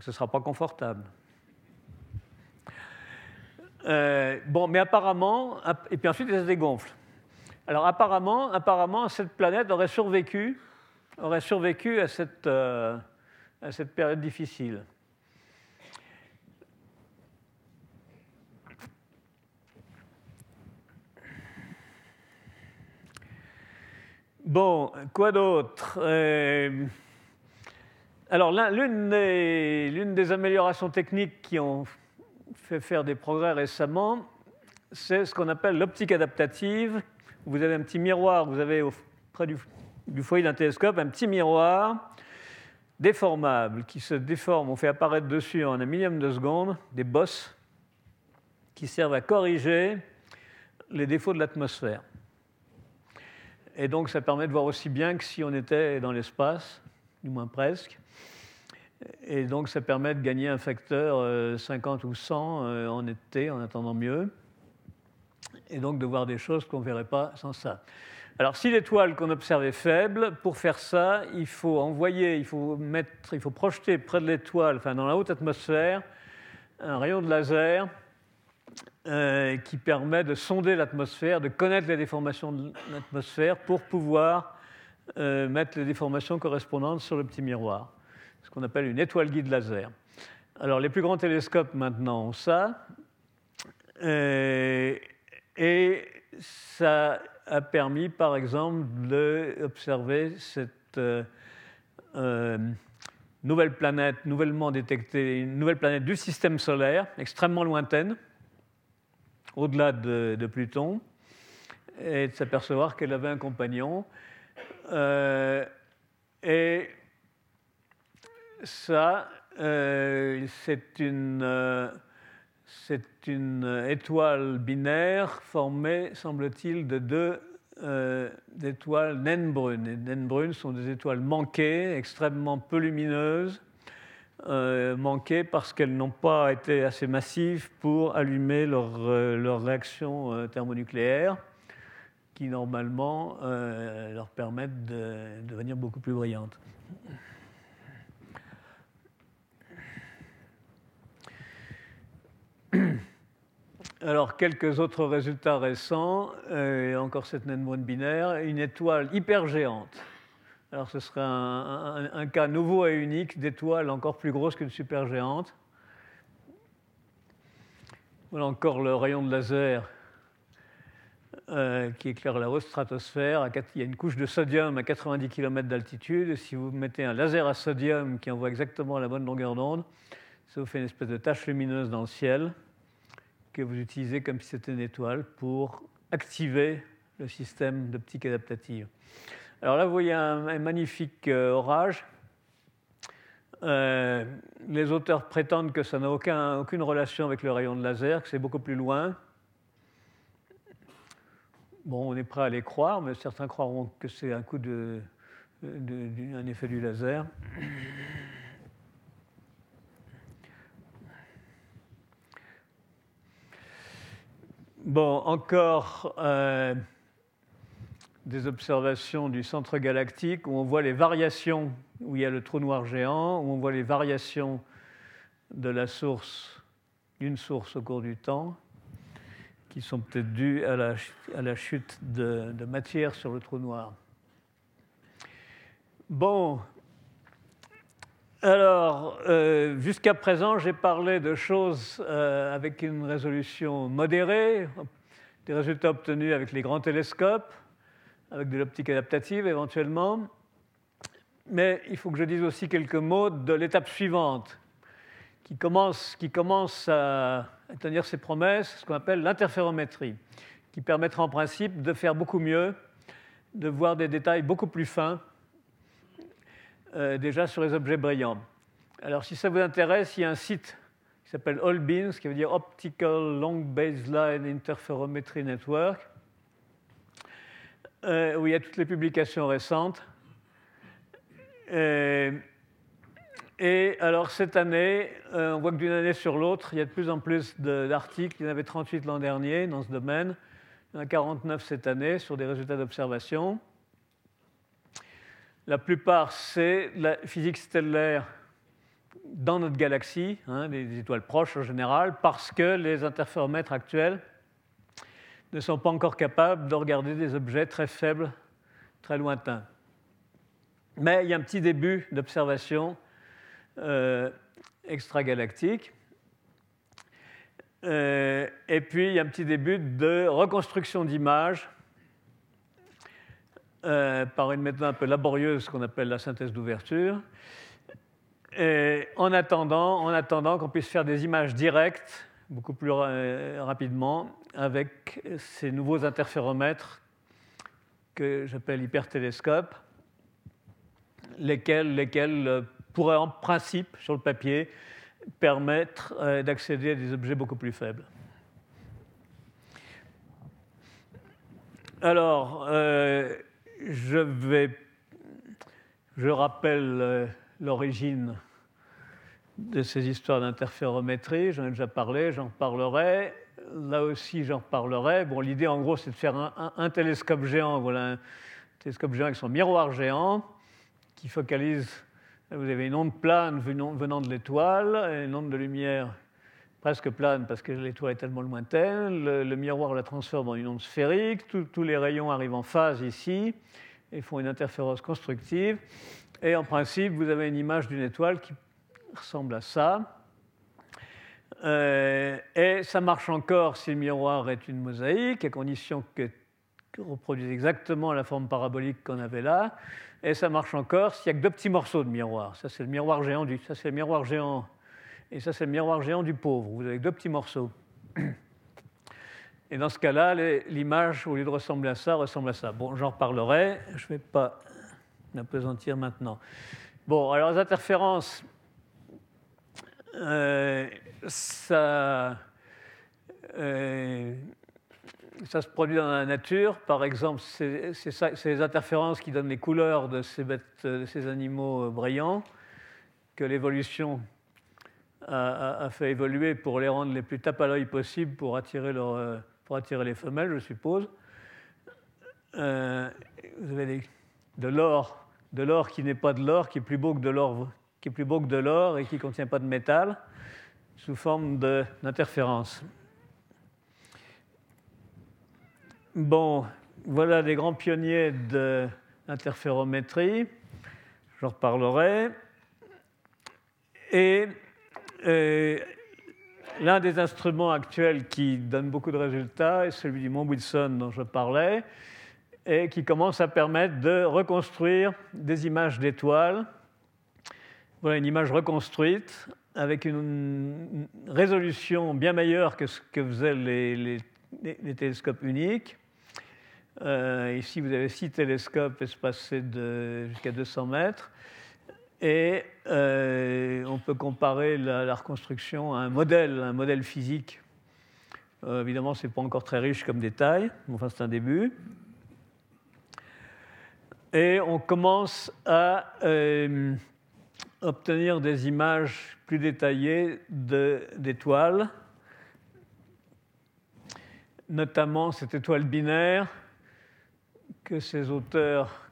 Ce ne sera pas confortable. Euh, bon, mais apparemment, et puis ensuite, il se dégonfle. Alors apparemment, apparemment, cette planète aurait survécu, aurait survécu à cette, euh, à cette période difficile. Bon, quoi d'autre euh, Alors, l'une des, améliorations techniques qui ont fait faire des progrès récemment, c'est ce qu'on appelle l'optique adaptative. Vous avez un petit miroir, vous avez près du, du foyer d'un télescope un petit miroir déformable qui se déforme. On fait apparaître dessus en un millième de seconde des bosses qui servent à corriger les défauts de l'atmosphère. Et donc ça permet de voir aussi bien que si on était dans l'espace, du moins presque. Et donc ça permet de gagner un facteur 50 euh, ou 100 euh, en été, en attendant mieux. Et donc de voir des choses qu'on ne verrait pas sans ça. Alors si l'étoile qu'on observe est faible, pour faire ça, il faut envoyer, il faut, mettre, il faut projeter près de l'étoile, enfin dans la haute atmosphère, un rayon de laser qui permet de sonder l'atmosphère, de connaître les déformations de l'atmosphère pour pouvoir mettre les déformations correspondantes sur le petit miroir, ce qu'on appelle une étoile guide laser. Alors les plus grands télescopes maintenant ont ça, et ça a permis, par exemple, d'observer cette euh, euh, nouvelle planète, nouvellement détectée, une nouvelle planète du système solaire, extrêmement lointaine, au-delà de, Pluton, et de s'apercevoir qu'elle avait un compagnon. Euh, et ça, c'est une c'est une étoile binaire formée, semble-t-il, de deux euh, étoiles naines brunes. Les naines brunes sont des étoiles manquées, extrêmement peu lumineuses, euh, manquées parce qu'elles n'ont pas été assez massives pour allumer leur, euh, réaction thermonucléaire, qui normalement leur permettent de devenir beaucoup plus brillantes. Alors, quelques autres résultats récents, euh, encore cette naine binaire, une étoile hyper géante. Alors, ce serait un, cas nouveau et unique d'étoile encore plus grosse qu'une supergéante. Voilà encore le rayon de laser euh, qui éclaire la haute stratosphère. Il y a une couche de sodium à 90 km d'altitude. Si vous mettez un laser à sodium qui envoie exactement la bonne longueur d'onde, ça vous fait une espèce de tache lumineuse dans le ciel que vous utilisez comme si c'était une étoile pour activer le système d'optique adaptative. Alors là, vous voyez un, magnifique euh, orage. Euh, les auteurs prétendent que ça n'a aucune relation avec le rayon de laser, que c'est beaucoup plus loin. Bon, on est prêt à les croire, mais certains croiront que c'est un coup de, effet du laser. Bon, encore euh, des observations du centre galactique où on voit les variations, où il y a le trou noir géant, où on voit les variations de la source, d'une source au cours du temps, qui sont peut-être dues à la, chute de, matière sur le trou noir. Bon, alors, euh, jusqu'à présent, j'ai parlé de choses euh, avec une résolution modérée, des résultats obtenus avec les grands télescopes, avec de l'optique adaptative éventuellement. Mais il faut que je dise aussi quelques mots de l'étape suivante, qui commence, à tenir ses promesses, ce qu'on appelle l'interférométrie, qui permettra en principe de faire beaucoup mieux, de voir des détails beaucoup plus fins euh, déjà sur les objets brillants. Alors, si ça vous intéresse, il y a un site qui s'appelle AllBeams, qui veut dire Optical Long Baseline Interferometry Network, euh, où il y a toutes les publications récentes. Euh, et alors, cette année, on voit que d'une année sur l'autre, il y a de plus en plus d'articles. Il y en avait 38 l'an dernier dans ce domaine. Il y en a 49 cette année sur des résultats d'observation. La plupart, c'est la physique stellaire dans notre galaxie, hein, des étoiles proches en général, parce que les interféromètres actuels ne sont pas encore capables de regarder des objets très faibles, très lointains. Mais il y a un petit début d'observation euh, extragalactique. Euh, et puis, il y a un petit début de reconstruction d'images euh, par une méthode un peu laborieuse qu'on appelle la synthèse d'ouverture. en attendant, en attendant qu'on puisse faire des images directes beaucoup plus rapidement avec ces nouveaux interféromètres que j'appelle hypertélescopes, lesquels, lesquels euh, pourraient en principe, sur le papier, permettre euh, d'accéder à des objets beaucoup plus faibles. Alors, je vais, je rappelle euh, l'origine de ces histoires d'interférométrie. J'en ai déjà parlé, j'en parlerai. Là aussi, j'en parlerai. Bon, l'idée, en gros, c'est de faire un, télescope géant. Voilà, un télescope géant avec son miroir géant qui focalise. Vous avez une onde plane venant de l'étoile, une onde de lumière presque plane parce que l'étoile est tellement lointaine. Le, miroir la transforme en une onde sphérique. tous les rayons arrivent en phase ici et font une interférence constructive. Et en principe, vous avez une image d'une étoile qui ressemble à ça. Euh, et ça marche encore si le miroir est une mosaïque, à condition que, que reproduise exactement la forme parabolique qu'on avait là. Et ça marche encore s'il n'y a que deux petits morceaux de miroir. Ça, c'est le miroir géant du, ça, c'est le miroir géant, et ça, c'est le miroir géant du pauvre. Vous avez deux petits morceaux. Et dans ce cas-là, l'image, au lieu de ressembler à ça, ressemble à ça. Bon, j'en reparlerai. Je ne vais pas m'apesantir maintenant. Bon, alors les interférences, euh, ça, euh, ça se produit dans la nature. Par exemple, c'est les interférences qui donnent les couleurs de ces, animaux euh, brillants que l'évolution a, fait évoluer pour les rendre les plus tape à l'œil possible pour attirer, leur, pour attirer les femelles, je suppose. vous avez de l'or, de l'or qui n'est pas de l'or, qui est plus beau que de l'or, qui est plus beau que de l'or et qui ne contient pas de métal sous forme d'interférence. Bon, voilà des grands pionniers de l'interférométrie, j'en reparlerai. Et, l'un des instruments actuels qui donne beaucoup de résultats est celui du Mont Wilson dont je parlais, et qui commence à permettre de reconstruire des images d'étoiles. Voilà une image reconstruite avec une résolution bien meilleure que ce que faisaient les, télescopes uniques. Euh, ici, vous avez six télescopes espacés jusqu'à 200 mètres. Et euh, on peut comparer la, reconstruction à un modèle, un modèle physique. Euh, évidemment, ce n'est pas encore très riche comme détail, mais enfin, c'est un début. Et on commence à obtenir des images plus détaillées d'étoiles, notamment cette étoile binaire que,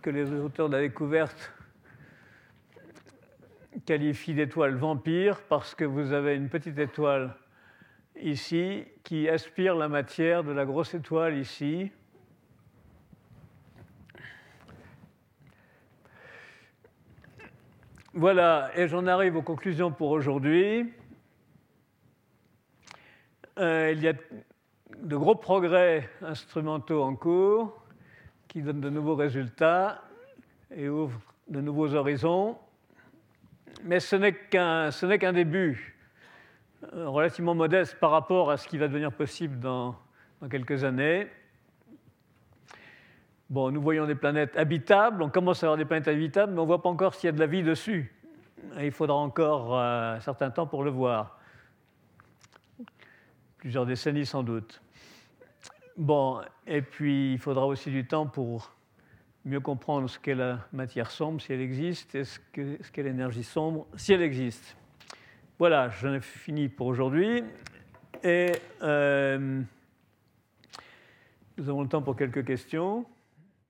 que les auteurs de la découverte qualifient d'étoile vampire parce que vous avez une petite étoile ici qui aspire la matière de la grosse étoile ici Voilà, et j'en arrive aux conclusions pour aujourd'hui. Euh, il y a de gros progrès instrumentaux en cours qui donnent de nouveaux résultats et ouvrent de nouveaux horizons. Mais ce n'est qu'un début euh, relativement modeste par rapport à ce qui va devenir possible dans, dans quelques années. Bon, nous voyons des planètes habitables, on commence à avoir des planètes habitables, mais on ne voit pas encore s'il y a de la vie dessus. il faudra encore euh, un certain temps pour le voir. Plusieurs décennies sans doute. Bon, et puis il faudra aussi du temps pour mieux comprendre ce qu'est la matière sombre, si elle existe, et ce qu'est l'énergie sombre, si elle existe. Voilà, j'en ai fini pour aujourd'hui. Et euh, nous avons le temps pour quelques questions.